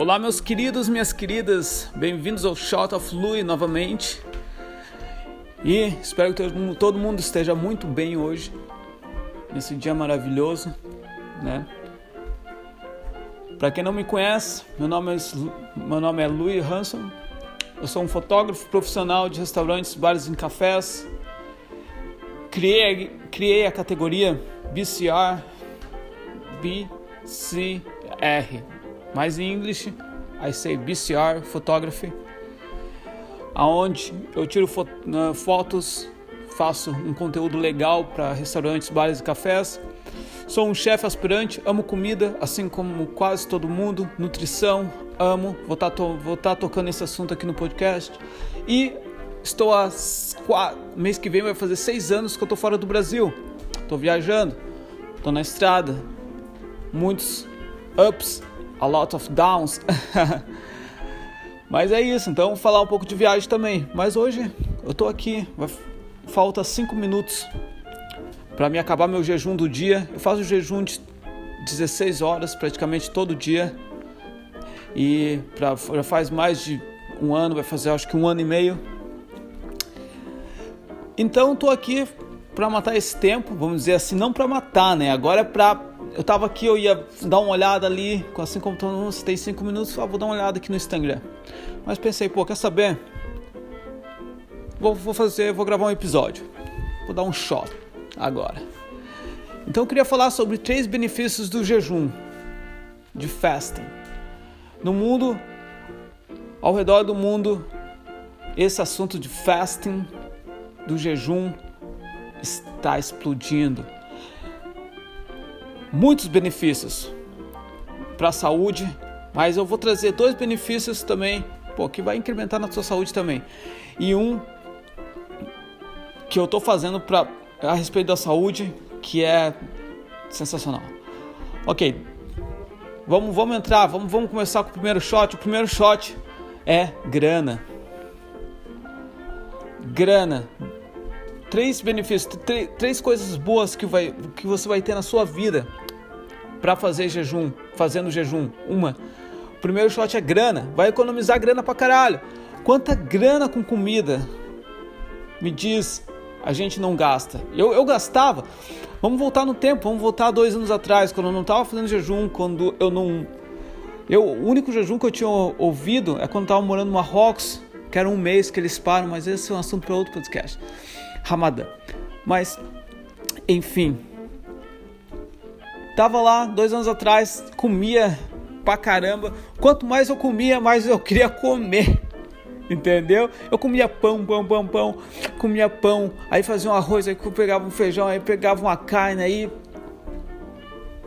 Olá, meus queridos, minhas queridas, bem-vindos ao Shot of Louis novamente. E espero que todo mundo esteja muito bem hoje, nesse dia maravilhoso, né? Para quem não me conhece, meu nome é, meu nome é Louis Hanson. Eu sou um fotógrafo profissional de restaurantes, bares e cafés. Criei, criei a categoria BCR, BCR, mas em inglês I say BCR Photography, aonde eu tiro fotos, faço um conteúdo legal para restaurantes, bares e cafés. Sou um chefe aspirante, amo comida, assim como quase todo mundo, nutrição, amo. Vou estar tá tá tocando esse assunto aqui no podcast. E estou há quatro, mês que vem vai fazer seis anos que eu estou fora do Brasil. Estou viajando, estou na estrada, muitos ups, a lot of downs. Mas é isso, então falar um pouco de viagem também. Mas hoje eu tô aqui, falta 5 minutos para me acabar meu jejum do dia. Eu faço jejum de 16 horas praticamente todo dia. E pra, já faz mais de um ano, vai fazer acho que um ano e meio. Então estou aqui para matar esse tempo, vamos dizer assim, não para matar, né? Agora é para eu tava aqui, eu ia dar uma olhada ali, assim como você tem cinco minutos, ah, vou dar uma olhada aqui no Instagram. Mas pensei, pô, quer saber? Vou, vou fazer, vou gravar um episódio. Vou dar um shot agora. Então eu queria falar sobre três benefícios do jejum, de fasting. No mundo, ao redor do mundo, esse assunto de fasting, do jejum, está explodindo muitos benefícios para a saúde, mas eu vou trazer dois benefícios também, pô, que vai incrementar na sua saúde também. E um que eu estou fazendo para a respeito da saúde, que é sensacional. Ok, vamos, vamos entrar, vamos, vamos começar com o primeiro shot. O primeiro shot é grana. Grana três benefícios, três coisas boas que, vai, que você vai ter na sua vida para fazer jejum, fazendo jejum. Uma, o primeiro shot é grana, vai economizar grana pra caralho. Quanta grana com comida me diz a gente não gasta? Eu, eu gastava. Vamos voltar no tempo, vamos voltar dois anos atrás, quando eu não estava fazendo jejum, quando eu não. Eu, o único jejum que eu tinha ouvido é quando eu estava morando no Marrocos, que era um mês que eles param, mas esse é um assunto para outro podcast. Ramadã. Mas, enfim. Tava lá dois anos atrás, comia pra caramba. Quanto mais eu comia, mais eu queria comer. Entendeu? Eu comia pão, pão, pão, pão, comia pão, aí fazia um arroz, aí pegava um feijão, aí pegava uma carne, aí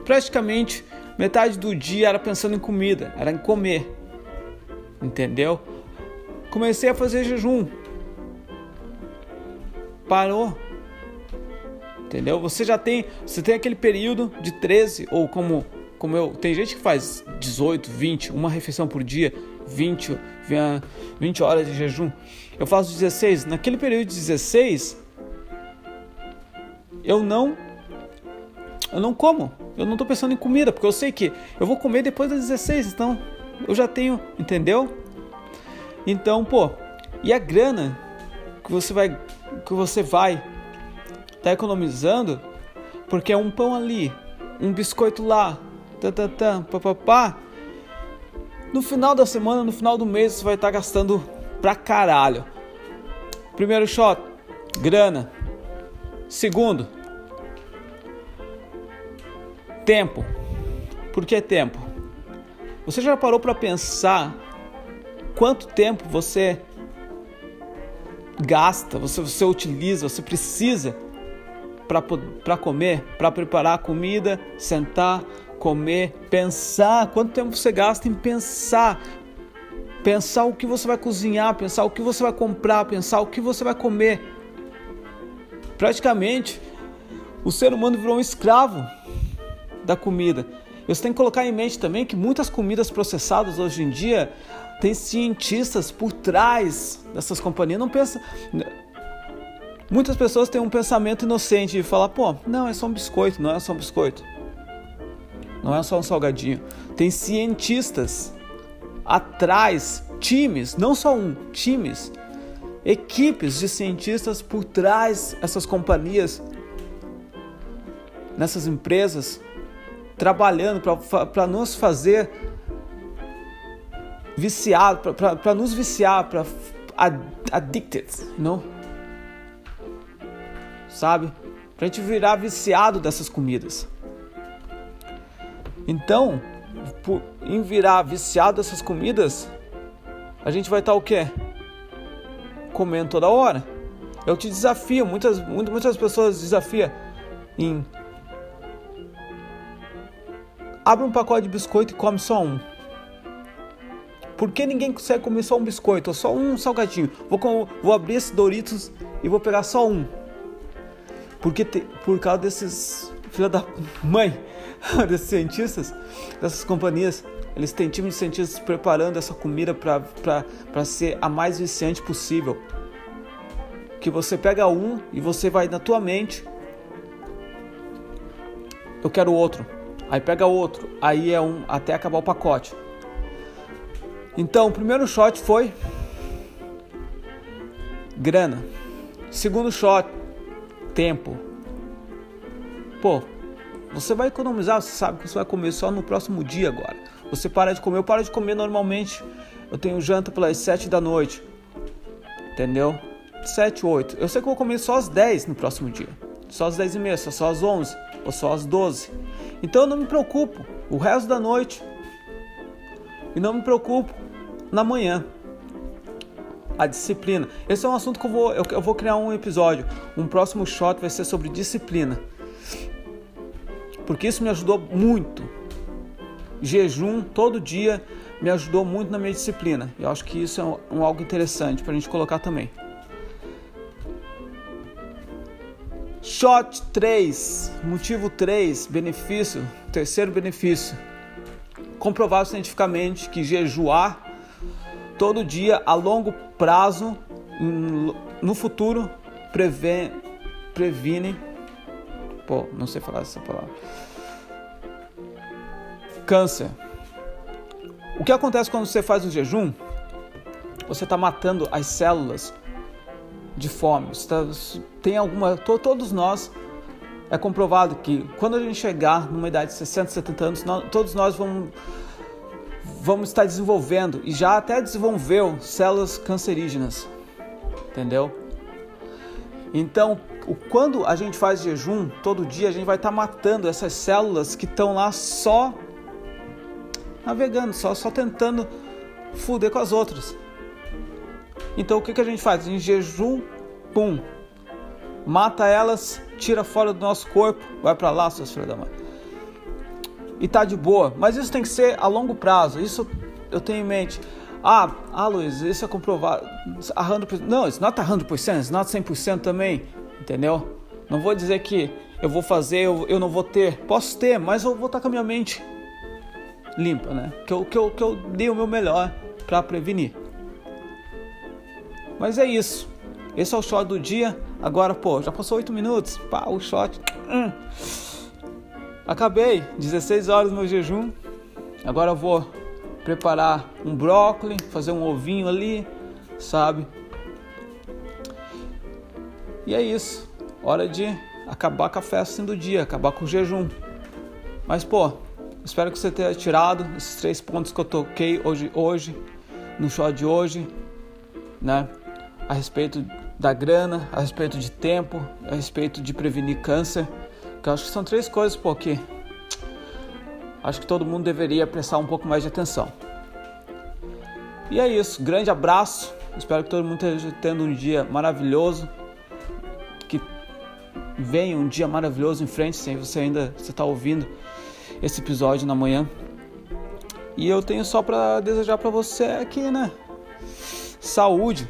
praticamente metade do dia era pensando em comida, era em comer. Entendeu? Comecei a fazer jejum, parou. Entendeu? Você já tem, você tem aquele período de 13 ou como como eu, tem gente que faz 18, 20, uma refeição por dia, 20, 20 horas de jejum. Eu faço 16. Naquele período de 16, eu não eu não como. Eu não estou pensando em comida, porque eu sei que eu vou comer depois das 16, então eu já tenho, entendeu? Então, pô, e a grana que você vai que você vai tá economizando porque é um pão ali, um biscoito lá, tatatã, papapá. No final da semana, no final do mês, você vai estar tá gastando pra caralho. Primeiro shot, grana. Segundo, tempo. Por que tempo? Você já parou para pensar quanto tempo você gasta, você, você utiliza, você precisa para comer, para preparar a comida, sentar, comer, pensar. Quanto tempo você gasta em pensar? Pensar o que você vai cozinhar, pensar o que você vai comprar, pensar o que você vai comer. Praticamente, o ser humano virou um escravo da comida. Você tem que colocar em mente também que muitas comidas processadas hoje em dia tem cientistas por trás dessas companhias. Não pensa. Muitas pessoas têm um pensamento inocente de falar, pô, não, é só um biscoito, não é só um biscoito. Não é só um salgadinho. Tem cientistas atrás, times, não só um, times, equipes de cientistas por trás essas companhias, nessas empresas, trabalhando para nos fazer viciado, para nos viciar, para addicted, não? Sabe? Pra gente virar viciado dessas comidas. Então, por, em virar viciado dessas comidas, a gente vai estar tá o quê? Comendo toda hora. Eu te desafio, muitas, muitas pessoas desafiam em abre um pacote de biscoito e come só um. Por que ninguém consegue comer só um biscoito ou só um salgadinho? Vou, vou abrir esse Doritos e vou pegar só um. Porque te, por causa desses filha da mãe, desses cientistas, dessas companhias, eles têm time de cientistas preparando essa comida para ser a mais viciante possível. Que você pega um e você vai na tua mente. Eu quero outro. Aí pega outro. Aí é um até acabar o pacote. Então, o primeiro shot foi grana. Segundo shot, tempo. Pô, você vai economizar, você sabe que você vai comer só no próximo dia agora. Você para de comer, eu paro de comer normalmente. Eu tenho janta pelas 7 da noite. Entendeu? 7, 8. Eu sei que eu vou comer só às 10 no próximo dia. Só às 10 e meia, só às 11 ou só às 12. Então eu não me preocupo. O resto da noite. E não me preocupo na manhã. A disciplina. Esse é um assunto que eu vou, eu, eu vou criar um episódio. Um próximo shot vai ser sobre disciplina. Porque isso me ajudou muito. Jejum todo dia me ajudou muito na minha disciplina. Eu acho que isso é um, um algo interessante para a gente colocar também. Shot 3, motivo 3, benefício, terceiro benefício. Comprovado cientificamente que jejuar todo dia a longo prazo, no futuro, prevê, previne. Pô, não sei falar essa palavra. Câncer. O que acontece quando você faz o jejum? Você está matando as células de fome. Tá, tem alguma. To, todos nós é comprovado que quando a gente chegar numa idade de 60, 70 anos, nós, todos nós vamos vamos estar desenvolvendo e já até desenvolveu células cancerígenas, entendeu? Então, quando a gente faz jejum todo dia, a gente vai estar matando essas células que estão lá só navegando, só, só tentando fuder com as outras. Então, o que, que a gente faz? Em jejum, pum, mata elas, tira fora do nosso corpo, vai para lá, seus filhos da mãe e tá de boa. Mas isso tem que ser a longo prazo. Isso eu tenho em mente. Ah, ah Luiz, isso é comprovado. 100%. Não, not 100%, it's not 100% também. Entendeu? Não vou dizer que eu vou fazer, eu, eu não vou ter. Posso ter, mas eu vou estar com a minha mente limpa, né? Que eu, que eu, que eu dei o meu melhor para prevenir. Mas é isso. Esse é o shot do dia. Agora, pô, já passou 8 minutos. Pá, o shot. Hum. Acabei, 16 horas no jejum. Agora eu vou preparar um brócolis, fazer um ovinho ali, sabe? E é isso. Hora de acabar com a festa assim do dia, acabar com o jejum. Mas pô, espero que você tenha tirado esses três pontos que eu toquei hoje, hoje no show de hoje, né? A respeito da grana, a respeito de tempo, a respeito de prevenir câncer. Que acho que são três coisas, pô, que acho que todo mundo deveria prestar um pouco mais de atenção. E é isso, grande abraço. Espero que todo mundo esteja tendo um dia maravilhoso. Que venha um dia maravilhoso em frente, se você ainda está ouvindo esse episódio na manhã. E eu tenho só para desejar para você aqui, né? Saúde,